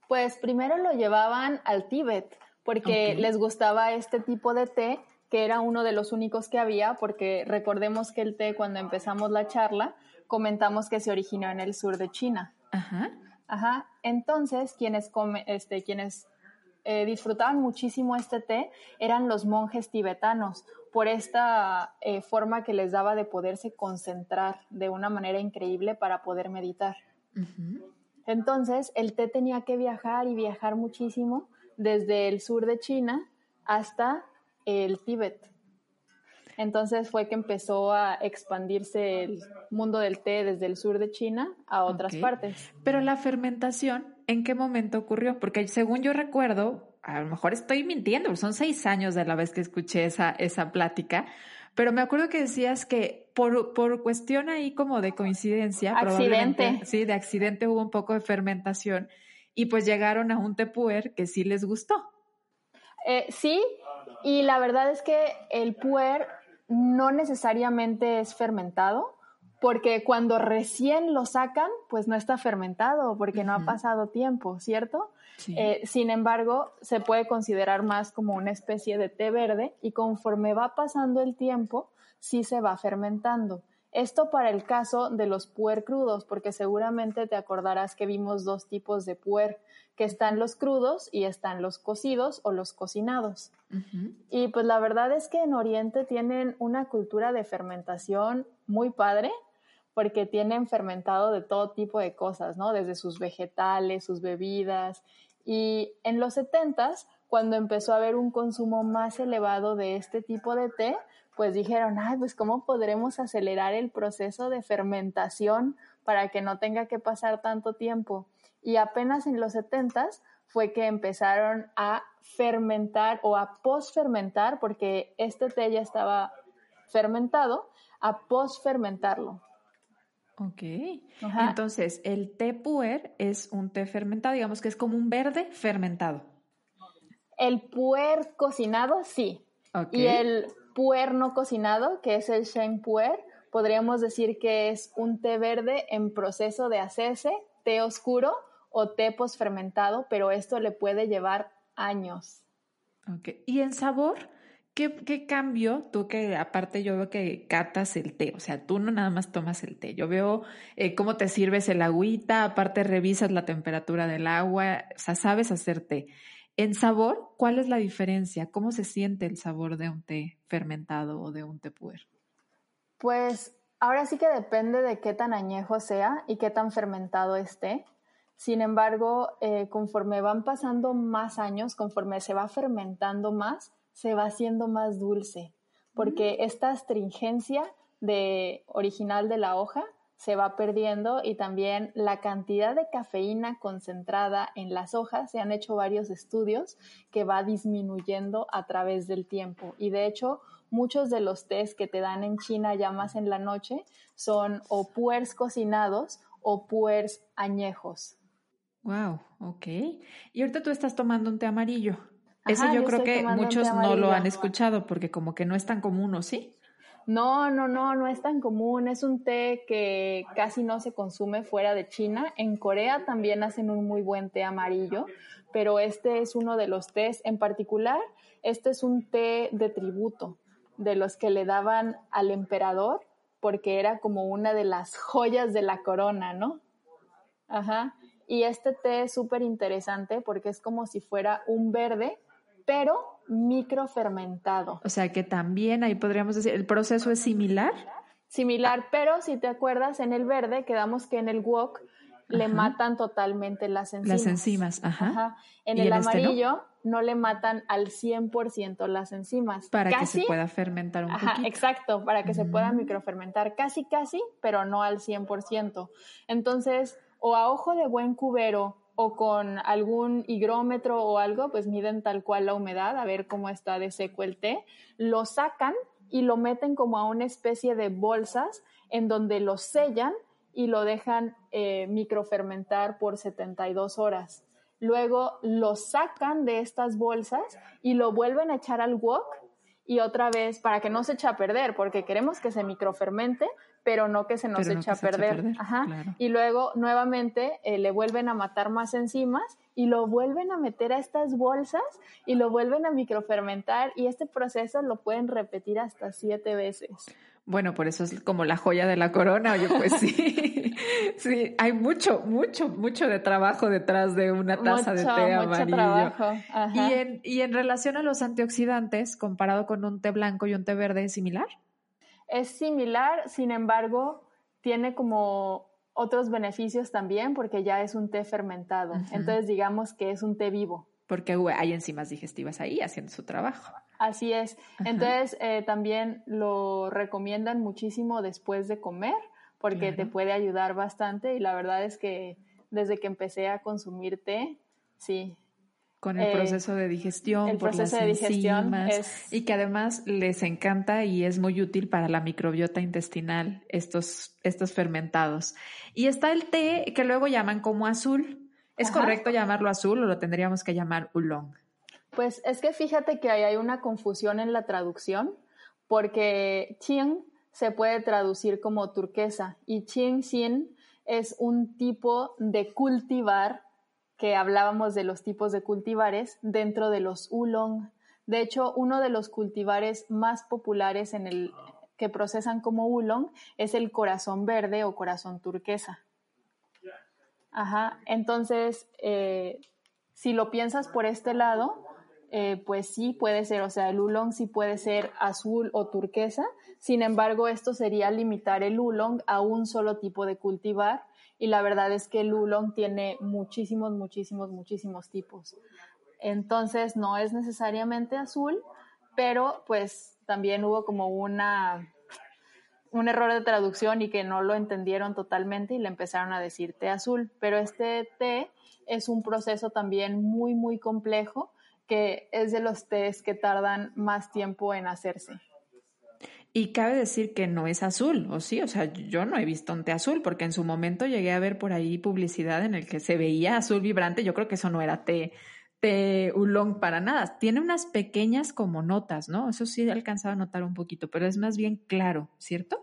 Pues primero lo llevaban al Tíbet, porque les gustaba este tipo de té que era uno de los únicos que había, porque recordemos que el té, cuando empezamos la charla, comentamos que se originó en el sur de China. Ajá. Ajá. Entonces, quienes, come, este, quienes eh, disfrutaban muchísimo este té eran los monjes tibetanos, por esta eh, forma que les daba de poderse concentrar de una manera increíble para poder meditar. Entonces, el té tenía que viajar y viajar muchísimo desde el sur de China hasta el Tíbet. Entonces fue que empezó a expandirse el mundo del té desde el sur de China a otras partes. Pero la fermentación, ¿en qué momento ocurrió? Porque según yo recuerdo, a lo mejor estoy mintiendo, son seis años de la vez que escuché esa, esa plática, pero me acuerdo que decías que por, por cuestión ahí como de coincidencia, accidente. sí, de accidente hubo un poco de fermentación y pues llegaron a un tepuer que sí les gustó. Eh, sí, y la verdad es que el puer no necesariamente es fermentado, porque cuando recién lo sacan, pues no está fermentado, porque no ha pasado tiempo, ¿cierto? Eh, sin embargo, se puede considerar más como una especie de té verde y conforme va pasando el tiempo, sí se va fermentando. Esto para el caso de los puer crudos, porque seguramente te acordarás que vimos dos tipos de puer, que están los crudos y están los cocidos o los cocinados. Y pues la verdad es que en Oriente tienen una cultura de fermentación muy padre, porque tienen fermentado de todo tipo de cosas, ¿no? Desde sus vegetales, sus bebidas. Y en los setentas, cuando empezó a haber un consumo más elevado de este tipo de té, pues dijeron, ay, pues cómo podremos acelerar el proceso de fermentación para que no tenga que pasar tanto tiempo. Y apenas en los 70 fue que empezaron a fermentar o a posfermentar, porque este té ya estaba fermentado, a posfermentarlo. Ok. Entonces, el té puer es un té fermentado, digamos que es como un verde fermentado. El puer cocinado, sí. Y el puer no cocinado, que es el Shen puer, podríamos decir que es un té verde en proceso de hacerse, té oscuro o té posfermentado, pero esto le puede llevar años. Ok. ¿Y en sabor? ¿Qué, cambio tú que aparte yo veo que catas el té? O sea, tú no nada más tomas el té. Yo veo eh, cómo te sirves el agüita, aparte revisas la temperatura del agua, o sea, sabes hacer té. En sabor, ¿cuál es la diferencia? ¿Cómo se siente el sabor de un té fermentado o de un té puer? Pues ahora sí que depende de qué tan añejo sea y qué tan fermentado esté. Sin embargo, eh, conforme van pasando más años, conforme se va fermentando más, se va haciendo más dulce, porque mm. esta astringencia de, original de la hoja se va perdiendo y también la cantidad de cafeína concentrada en las hojas, se han hecho varios estudios que va disminuyendo a través del tiempo. Y de hecho, muchos de los tés que te dan en China ya más en la noche son o puers cocinados o puers añejos. Wow, ok. Y ahorita tú estás tomando un té amarillo. Ese yo, creo que muchos no lo han escuchado porque como que no es tan común, ¿o sí? No, no, no, no es tan común. Es un té que casi no se consume fuera de China. En Corea también hacen un muy buen té amarillo, pero este es uno de los tés. En particular, este es un té de tributo, de los que le daban al emperador, porque era como una de las joyas de la corona, ¿no? Ajá. Y este té es súper interesante porque es como si fuera un verde pero microfermentado. O sea que también ahí podríamos decir, ¿el proceso es similar? Similar, pero si te acuerdas, en el verde quedamos que en el wok le matan totalmente las enzimas. Las enzimas, ajá. En el este amarillo no? le matan al 100% las enzimas. Para que se pueda fermentar un ajá, Exacto, para que se pueda mm. microfermentar casi, casi, pero no al 100%. Entonces, o a ojo de buen cubero o con algún higrómetro o algo, pues miden tal cual la humedad, a ver cómo está de seco el té, lo sacan y lo meten como a una especie de bolsas en donde lo sellan y lo dejan eh, microfermentar por 72 horas. Luego lo sacan de estas bolsas y lo vuelven a echar al wok y otra vez para que no se eche a perder, porque queremos que se microfermente, pero no que se nos eche a perder. Y luego nuevamente eh, le vuelven a matar más enzimas y lo vuelven a meter a estas bolsas y lo vuelven a microfermentar y este proceso lo pueden repetir hasta siete veces. Bueno, por eso es como la joya de la corona. Oye, pues sí, sí, hay mucho, mucho, mucho de trabajo detrás de una taza de té amarillo. Y en, y en relación a los antioxidantes, comparado con un té blanco y un té verde, ¿es similar? Es similar, sin embargo, tiene como otros beneficios también porque ya es un té fermentado. Entonces digamos que es un té vivo. Porque hay enzimas digestivas ahí haciendo su trabajo. Así es. Entonces eh, también lo recomiendan muchísimo después de comer porque te puede ayudar bastante y la verdad es que desde que empecé a consumir té, sí, con el proceso de digestión, por las enzimas, y que además les encanta y es muy útil para la microbiota intestinal estos, estos fermentados. Y está el té que luego llaman como azul. ¿Es correcto llamarlo azul o lo tendríamos que llamar oolong? Pues es que fíjate que ahí hay una confusión en la traducción, porque qing se puede traducir como turquesa y qing xin es un tipo de cultivar que hablábamos de los tipos de cultivares dentro de los oolong. De hecho, uno de los cultivares más populares en el que procesan como oolong es el corazón verde o corazón turquesa. Ajá, entonces, eh, si lo piensas por este lado, eh, pues sí puede ser, o sea, el oolong sí puede ser azul o turquesa, sin embargo, esto sería limitar el oolong a un solo tipo de cultivar y la verdad es que el oolong tiene muchísimos, muchísimos, muchísimos tipos. Entonces no es necesariamente azul, pero pues también hubo como una un error de traducción y que no lo entendieron totalmente y le empezaron a decir té azul, pero este té es un proceso también muy muy complejo que es de los tés que tardan más tiempo en hacerse. Y cabe decir que no es azul, ¿o sí? O sea, yo no he visto un té azul, porque en su momento llegué a ver por ahí publicidad en el que se veía azul vibrante. Yo creo que eso no era té, té oolong para nada. Tiene unas pequeñas como notas, ¿no? Eso sí he alcanzado a notar un poquito, pero es más bien claro, ¿cierto?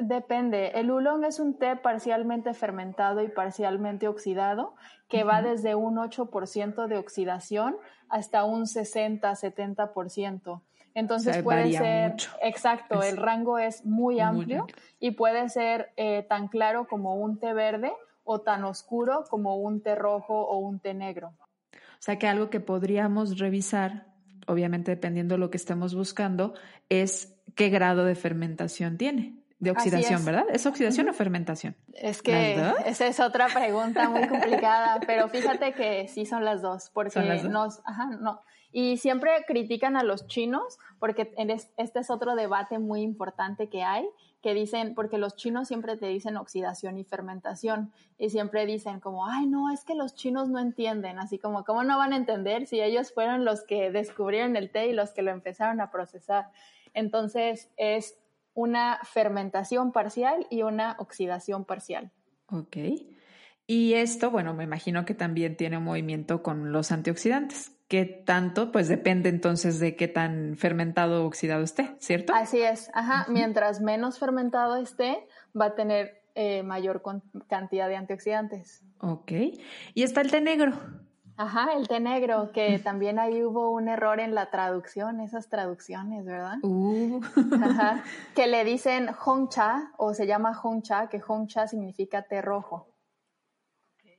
Depende. El oolong es un té parcialmente fermentado y parcialmente oxidado, que va desde un 8% de oxidación hasta un 60-70%. Entonces puede ser, exacto, el rango es muy amplio, y puede ser eh, tan claro como un té verde o tan oscuro como un té rojo o un té negro. O sea que algo que podríamos revisar, obviamente dependiendo de lo que estemos buscando, es qué grado de fermentación tiene. De oxidación, ¿verdad? ¿Es oxidación o fermentación? Es que esa es otra pregunta muy complicada, pero fíjate que sí son las dos, porque nos, ajá, no. Y siempre critican a los chinos, porque este es otro debate muy importante que hay, que dicen, porque los chinos siempre te dicen oxidación y fermentación, y siempre dicen como, ay, no, es que los chinos no entienden, así como, ¿cómo no van a entender si ellos fueron los que descubrieron el té y los que lo empezaron a procesar? Entonces, es una fermentación parcial y una oxidación parcial. Ok. Y esto, bueno, me imagino que también tiene un movimiento con los antioxidantes. ¿Qué tanto? Pues depende entonces de qué tan fermentado o oxidado esté, ¿cierto? Así es, ajá. Mientras menos fermentado esté, va a tener eh, mayor cantidad de antioxidantes. Ok. ¿Y está el té negro? Ajá, el té negro, que también ahí hubo un error en la traducción, esas traducciones, ¿verdad? Uh. Ajá, que le dicen hongcha o se llama hongcha, que hongcha significa té rojo.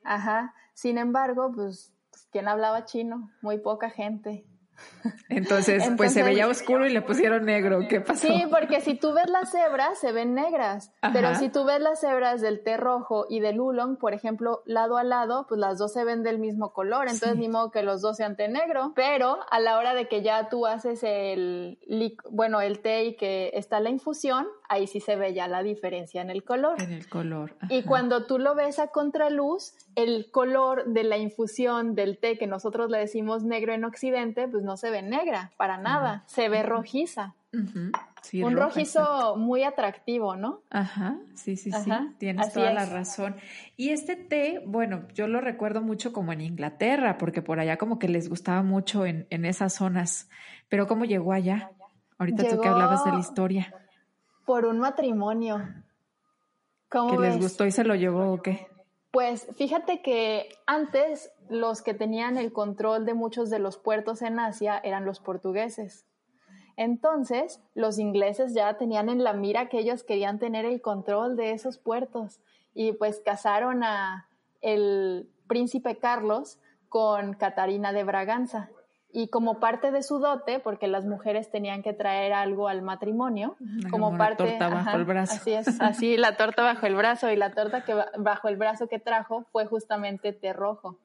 Ajá, sin embargo, pues, pues ¿quién hablaba chino? Muy poca gente. Entonces, pues se veía oscuro y le pusieron negro. ¿Qué pasó? Sí, porque si tú ves las cebras, se ven negras. Pero si tú ves las cebras del té rojo y del oolong, por ejemplo, lado a lado, pues las dos se ven del mismo color. Entonces, ni modo que los dos sean té negro. Pero a la hora de que ya tú haces el, bueno, el té y que está la infusión, ahí sí se ve ya la diferencia en el color. En el color. Y cuando tú lo ves a contraluz, el color de la infusión del té que nosotros le decimos negro en Occidente, pues no se ve negra, para nada, se ve rojiza. un rojizo muy atractivo, ¿no? Ajá, sí, sí, sí, tienes toda la razón. Y este té, bueno, yo lo recuerdo mucho como en Inglaterra, porque por allá como que les gustaba mucho en, esas zonas, pero ¿cómo llegó allá? Ahorita tú que hablabas de la historia. Por un matrimonio. ¿Cómo ¿Que les gustó y se lo llevó o qué? Pues fíjate que antes los que tenían el control de muchos de los puertos en Asia eran los portugueses. Entonces, los ingleses ya tenían en la mira que ellos querían tener el control de esos puertos y pues casaron a el príncipe Carlos con Catarina de Braganza y como parte de su dote, porque las mujeres tenían que traer algo al matrimonio, como parte... La torta bajo el brazo. Así es, así la torta bajo el brazo y la torta que bajo el brazo que trajo fue justamente té rojo.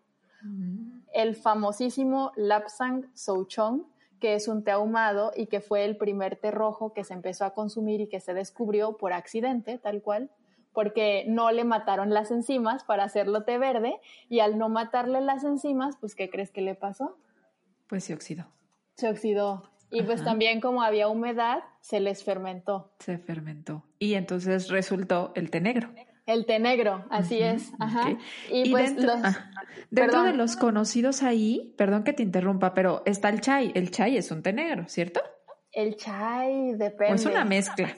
Mm. El famosísimo Lapsang Souchong, que es un té ahumado y que fue el primer té rojo que se empezó a consumir y que se descubrió por accidente, tal cual, porque no le mataron las enzimas para hacerlo té verde y al no matarle las enzimas, pues ¿qué crees que le pasó? Pues se oxidó. Se oxidó. Y pues también como había humedad, se les fermentó. Se fermentó. Y entonces resultó el té negro. El té negro, así es. Ajá. Y, pues dentro, dentro de los conocidos ahí, perdón que te interrumpa, pero está el chai. El chai es un té negro, ¿cierto? El chai depende. ¿O es una mezcla?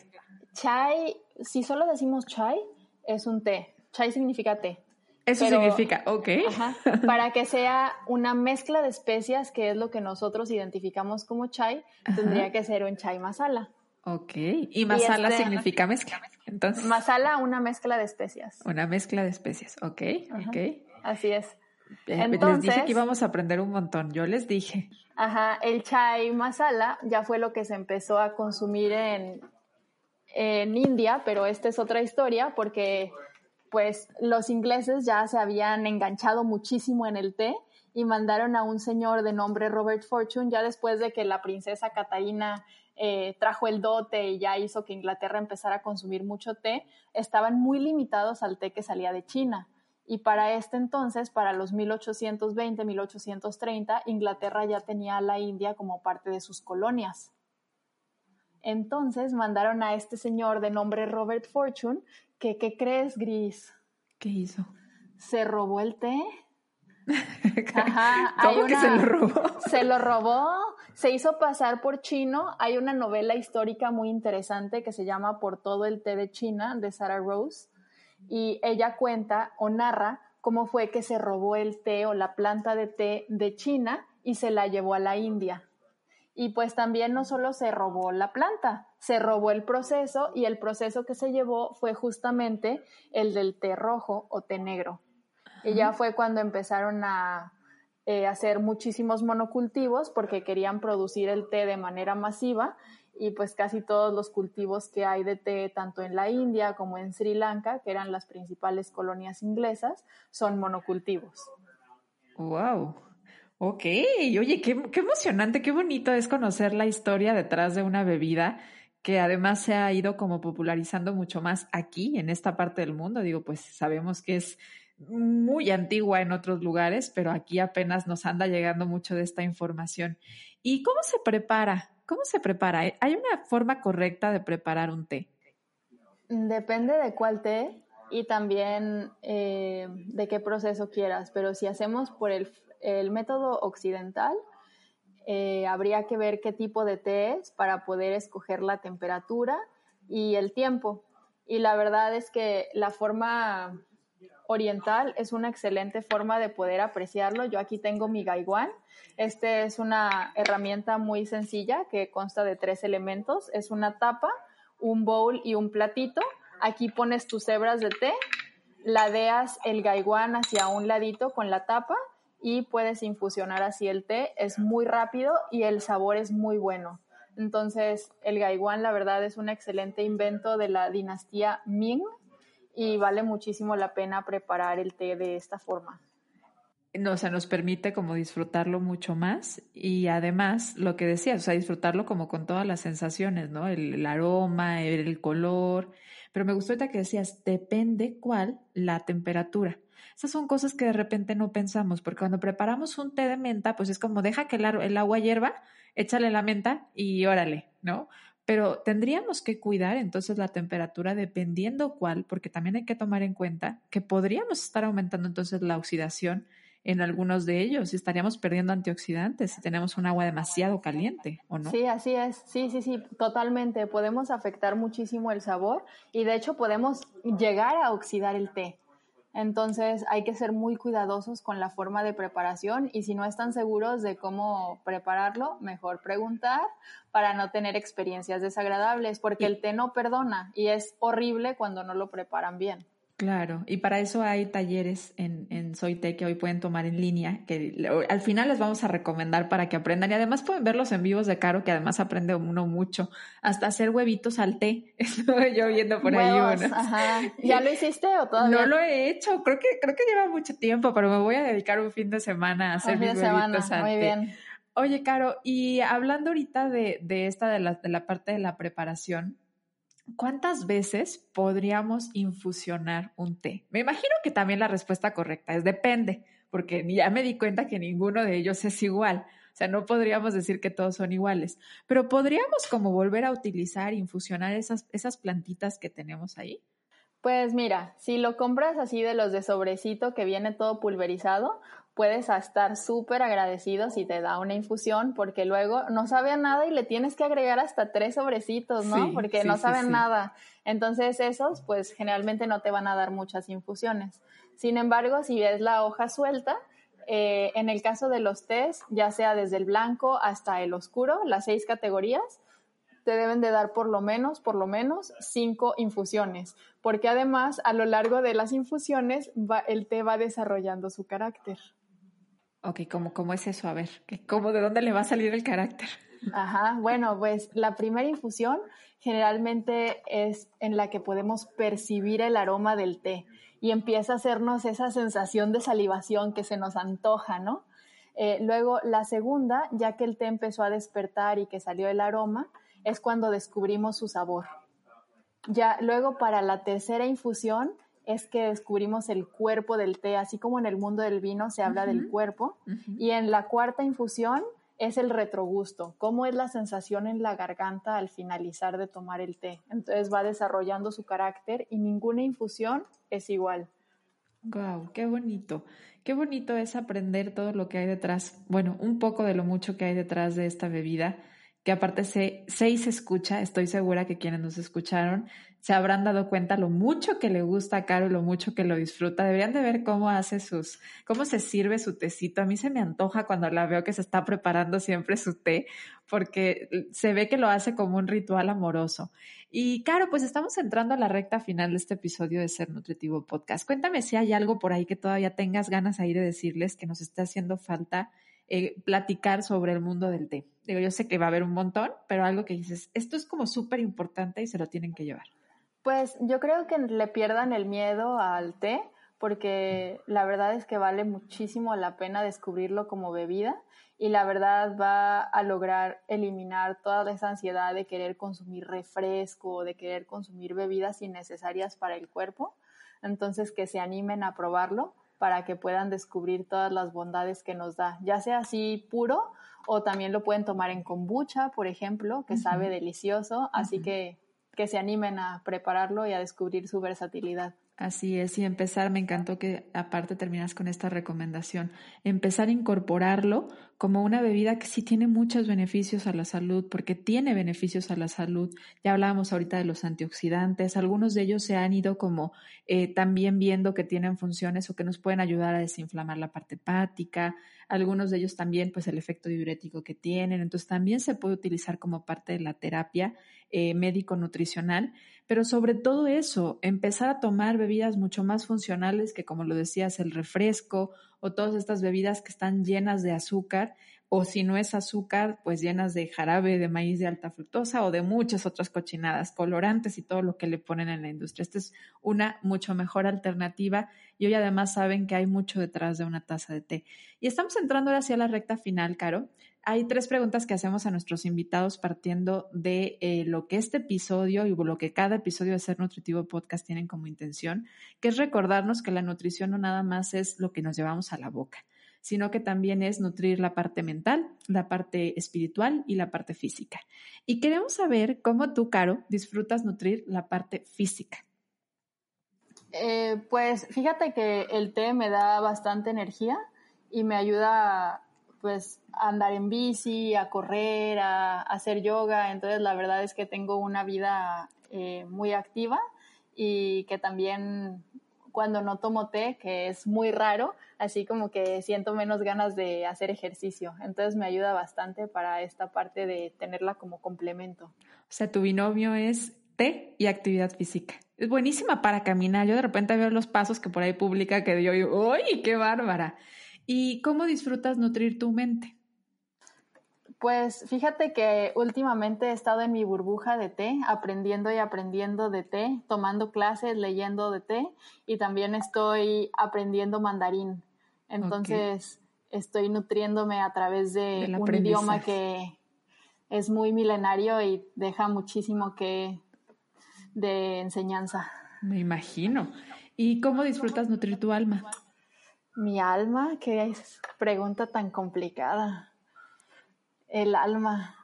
Chai, si solo decimos chai, es un té. Chai significa té. Eso significa, ok. para que sea una mezcla de especias, que es lo que nosotros identificamos como chai, tendría que ser un chai masala. Ok, y masala este, significa mezcla. Entonces. Masala, una mezcla de especias. Una mezcla de especias, ok, ok. Así es. les dije que íbamos a aprender un montón, yo les dije. Ajá, el chai masala ya fue lo que se empezó a consumir en, en India, pero esta es otra historia porque pues los ingleses ya se habían enganchado muchísimo en el té y mandaron a un señor de nombre Robert Fortune, ya después de que la princesa Catalina eh, trajo el dote y ya hizo que Inglaterra empezara a consumir mucho té, estaban muy limitados al té que salía de China. Y para este entonces, para los 1820, 1830, Inglaterra ya tenía a la India como parte de sus colonias. Entonces mandaron a este señor de nombre Robert Fortune, que, ¿qué crees, Gris? ¿Qué hizo? Se robó el té. Ajá, ¿Cómo que se lo robó? Se lo robó, se hizo pasar por chino. Hay una novela histórica muy interesante que se llama Por todo el té de China, de Sarah Rose, y ella cuenta o narra cómo fue que se robó el té o la planta de té de China y se la llevó a la India y pues también no solo se robó la planta, se robó el proceso y el proceso que se llevó fue justamente el del té rojo o té negro. Y ya fue cuando empezaron a eh, hacer muchísimos monocultivos porque querían producir el té de manera masiva y pues casi todos los cultivos que hay de té, tanto en la India como en Sri Lanka, que eran las principales colonias inglesas, son monocultivos. ¡Wow! Ok, oye, qué, emocionante, qué bonito es conocer la historia detrás de una bebida que además se ha ido como popularizando mucho más aquí, en esta parte del mundo. Digo, pues sabemos que es muy antigua en otros lugares, pero aquí apenas nos anda llegando mucho de esta información. ¿Y cómo se prepara? ¿Cómo se prepara? ¿Hay una forma correcta de preparar un té? Depende de cuál té y también eh, de qué proceso quieras, pero si hacemos por el, método occidental, eh, habría que ver qué tipo de té es para poder escoger la temperatura y el tiempo. Y la verdad es que la forma oriental es una excelente forma de poder apreciarlo. Yo aquí tengo mi gaiwan. Este es una herramienta muy sencilla que consta de tres elementos. Es una tapa, un bowl y un platito. Aquí pones tus hebras de té, ladeas el gaiwan hacia un ladito con la tapa y puedes infusionar así el té. Es muy rápido y el sabor es muy bueno. Entonces, el gaiwan, la verdad, es un excelente invento de la dinastía Ming y vale muchísimo la pena preparar el té de esta forma. No, o sea, nos permite como disfrutarlo mucho más y además lo que decías, o sea, disfrutarlo como con todas las sensaciones, ¿no? El, aroma, el, color. Pero me gustó ahorita que decías, depende cuál la temperatura. Esas son cosas que de repente no pensamos, porque cuando preparamos un té de menta, pues es como deja que el, el agua hierva, échale la menta y órale, ¿no? pero tendríamos que cuidar entonces la temperatura dependiendo cuál, porque también hay que tomar en cuenta que podríamos estar aumentando entonces la oxidación en algunos de ellos y estaríamos perdiendo antioxidantes si tenemos un agua demasiado caliente, ¿o no? Sí, así es. Sí, sí, sí, totalmente. Podemos afectar muchísimo el sabor y de hecho podemos llegar a oxidar el té. Entonces hay que ser muy cuidadosos con la forma de preparación y si no están seguros de cómo prepararlo, mejor preguntar para no tener experiencias desagradables, porque el té no perdona y es horrible cuando no lo preparan bien. Claro, y para eso hay talleres en, en Soite que hoy pueden tomar en línea, que al final les vamos a recomendar para que aprendan y además pueden verlos en vivos de Caro, que además aprende uno mucho, hasta hacer huevitos al té. Estuve yo viendo por ahí uno. ¿Ya lo hiciste o todavía? No lo he hecho, creo que, creo que lleva mucho tiempo, pero me voy a dedicar un fin de semana a hacer mis huevitos al Muy Bien. Oye, Caro, y hablando ahorita de, de esta, de la, de la parte de la preparación, ¿cuántas veces podríamos infusionar un té? Me imagino que también la respuesta correcta es depende, porque ya me di cuenta que ninguno de ellos es igual. O sea, no podríamos decir que todos son iguales, pero podríamos como volver a utilizar, infusionar esas, esas plantitas que tenemos ahí. Pues mira, si lo compras así de los de sobrecito que viene todo pulverizado, puedes estar súper agradecido si te da una infusión, porque luego no sabe a nada y le tienes que agregar hasta tres sobrecitos, ¿no? porque no saben nada. Entonces esos, pues generalmente no te van a dar muchas infusiones. Sin embargo, si ves la hoja suelta, eh, en el caso de los tés, ya sea desde el blanco hasta el oscuro, las seis categorías, te deben de dar por lo menos, por lo menos cinco infusiones, porque además a lo largo de las infusiones el té va desarrollando su carácter. Ok, ¿cómo, cómo es eso? A ver, ¿cómo, ¿de dónde le va a salir el carácter? Ajá, bueno, pues la primera infusión generalmente es en la que podemos percibir el aroma del té y empieza a hacernos esa sensación de salivación que se nos antoja, ¿no? Eh, luego la segunda, ya que el té empezó a despertar y que salió el aroma, es cuando descubrimos su sabor. Ya luego para la tercera infusión es que descubrimos el cuerpo del té, así como en el mundo del vino se habla del cuerpo. Y en la cuarta infusión es el retrogusto, cómo es la sensación en la garganta al finalizar de tomar el té. Entonces va desarrollando su carácter y ninguna infusión es igual. Wow, qué bonito. Qué bonito es aprender todo lo que hay detrás. Bueno, un poco de lo mucho que hay detrás de esta bebida que aparte se, se escucha, estoy segura que quienes nos escucharon se habrán dado cuenta lo mucho que le gusta a Caro, lo mucho que lo disfruta. Deberían de ver cómo hace sus, cómo se sirve su tecito. A mí se me antoja cuando la veo que se está preparando siempre su té, porque se ve que lo hace como un ritual amoroso. Y Caro, pues estamos entrando a la recta final de este episodio de Ser Nutritivo Podcast. Cuéntame si hay algo por ahí que todavía tengas ganas ahí de decirles que nos está haciendo falta eh, platicar sobre el mundo del té. Digo, yo sé que va a haber un montón, pero algo que dices, esto es como súper importante y se lo tienen que llevar. Pues yo creo que le pierdan el miedo al té, porque la verdad es que vale muchísimo la pena descubrirlo como bebida y la verdad va a lograr eliminar toda esa ansiedad de querer consumir refresco, de querer consumir bebidas innecesarias para el cuerpo. Entonces que se animen a probarlo para que puedan descubrir todas las bondades que nos da, ya sea así puro o también lo pueden tomar en kombucha, por ejemplo, que sabe delicioso, así que que se animen a prepararlo y a descubrir su versatilidad. Así es, y empezar, me encantó que aparte terminas con esta recomendación, empezar a incorporarlo como una bebida que sí tiene muchos beneficios a la salud, porque tiene beneficios a la salud. Ya hablábamos ahorita de los antioxidantes, algunos de ellos se han ido como eh, también viendo que tienen funciones o que nos pueden ayudar a desinflamar la parte hepática, algunos de ellos también pues el efecto diurético que tienen, entonces también se puede utilizar como parte de la terapia eh, médico-nutricional, pero sobre todo eso, empezar a tomar bebidas mucho más funcionales que, como lo decías, el refresco o todas estas bebidas que están llenas de azúcar, o si no es azúcar, pues llenas de jarabe de maíz de alta fructosa o de muchas otras cochinadas, colorantes y todo lo que le ponen en la industria. Esta es una mucho mejor alternativa y hoy además saben que hay mucho detrás de una taza de té. Y estamos entrando ahora hacia la recta final, Caro. Hay tres preguntas que hacemos a nuestros invitados partiendo de eh, lo que este episodio y lo que cada episodio de Ser Nutritivo Podcast tienen como intención, que es recordarnos que la nutrición no nada más es lo que nos llevamos a la boca, sino que también es nutrir la parte mental, la parte espiritual y la parte física. Y queremos saber cómo tú, Caro, disfrutas nutrir la parte física. Eh, pues fíjate que el té me da bastante energía y me ayuda pues a andar en bici, a correr, a, hacer yoga. Entonces la verdad es que tengo una vida eh, muy activa y que también cuando no tomo té, que es muy raro, así como que siento menos ganas de hacer ejercicio. Entonces me ayuda bastante para esta parte de tenerla como complemento. O sea, tu binomio es té y actividad física. Es buenísima para caminar. Yo de repente veo los pasos que por ahí publica que yo digo, ¡ay, qué bárbara! ¿Y cómo disfrutas nutrir tu mente? Pues fíjate que últimamente he estado en mi burbuja de té, aprendiendo y aprendiendo de té, tomando clases, leyendo de té y también estoy aprendiendo mandarín. Entonces estoy nutriéndome a través de un idioma que es muy milenario y deja muchísimo que de enseñanza. Me imagino. ¿Y cómo disfrutas nutrir tu alma? Mi alma, qué pregunta tan complicada. El alma.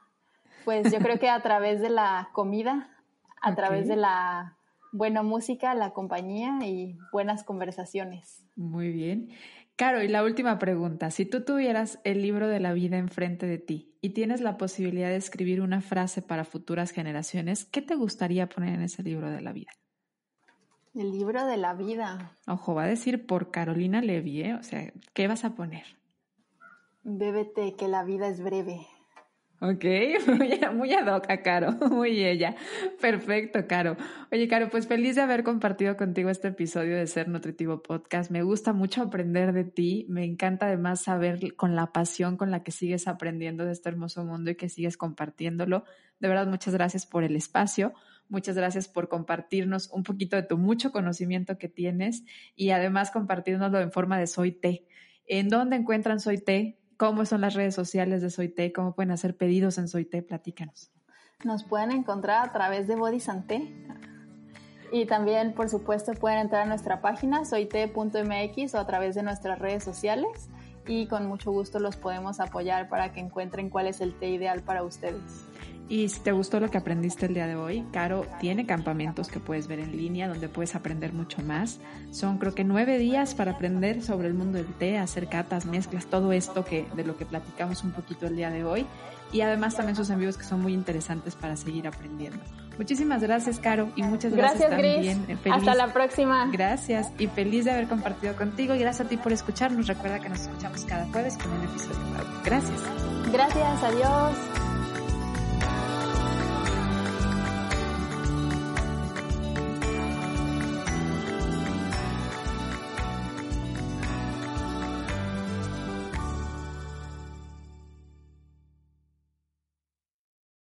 Pues yo creo que a través de la comida, a través de la buena música, la compañía y buenas conversaciones. Muy bien. Caro, y la última pregunta. Si tú tuvieras el libro de la vida enfrente de ti y tienes la posibilidad de escribir una frase para futuras generaciones, ¿qué te gustaría poner en ese libro de la vida? El libro de la vida. Ojo, va a decir por Carolina Levy, ¿eh? O sea, ¿qué vas a poner? Bébete, que la vida es breve. Ok, muy, muy Caro, muy ella. Perfecto, Caro. Oye, Caro, pues feliz de haber compartido contigo este episodio de Ser Nutritivo Podcast. Me gusta mucho aprender de ti. Me encanta además saber con la pasión con la que sigues aprendiendo de este hermoso mundo y que sigues compartiéndolo. De verdad, muchas gracias por el espacio. Muchas gracias por compartirnos un poquito de tu mucho conocimiento que tienes y además compartirnoslo en forma de Soy Té. ¿En dónde encuentran Soy Té? ¿Cómo son las redes sociales de Soy Té? ¿Cómo pueden hacer pedidos en Soy Té? Platícanos. Nos pueden encontrar a través de Body. Y también, por supuesto, pueden entrar a nuestra página soyte.mx o a través de nuestras redes sociales y con mucho gusto los podemos apoyar para que encuentren cuál es el té ideal para ustedes. Y si te gustó lo que aprendiste el día de hoy, Caro tiene campamentos que puedes ver en línea donde puedes aprender mucho más. Son creo que nueve días para aprender sobre el mundo del té, hacer catas, mezclas, todo esto que de lo que platicamos un poquito el día de hoy. Y además también sus amigos que son muy interesantes para seguir aprendiendo. Muchísimas gracias, Caro, y muchas gracias, también. Hasta la próxima. Gracias y feliz de haber compartido contigo y gracias a ti por escucharnos. Recuerda que nos escuchamos cada jueves con un episodio nuevo. Gracias. Gracias, adiós.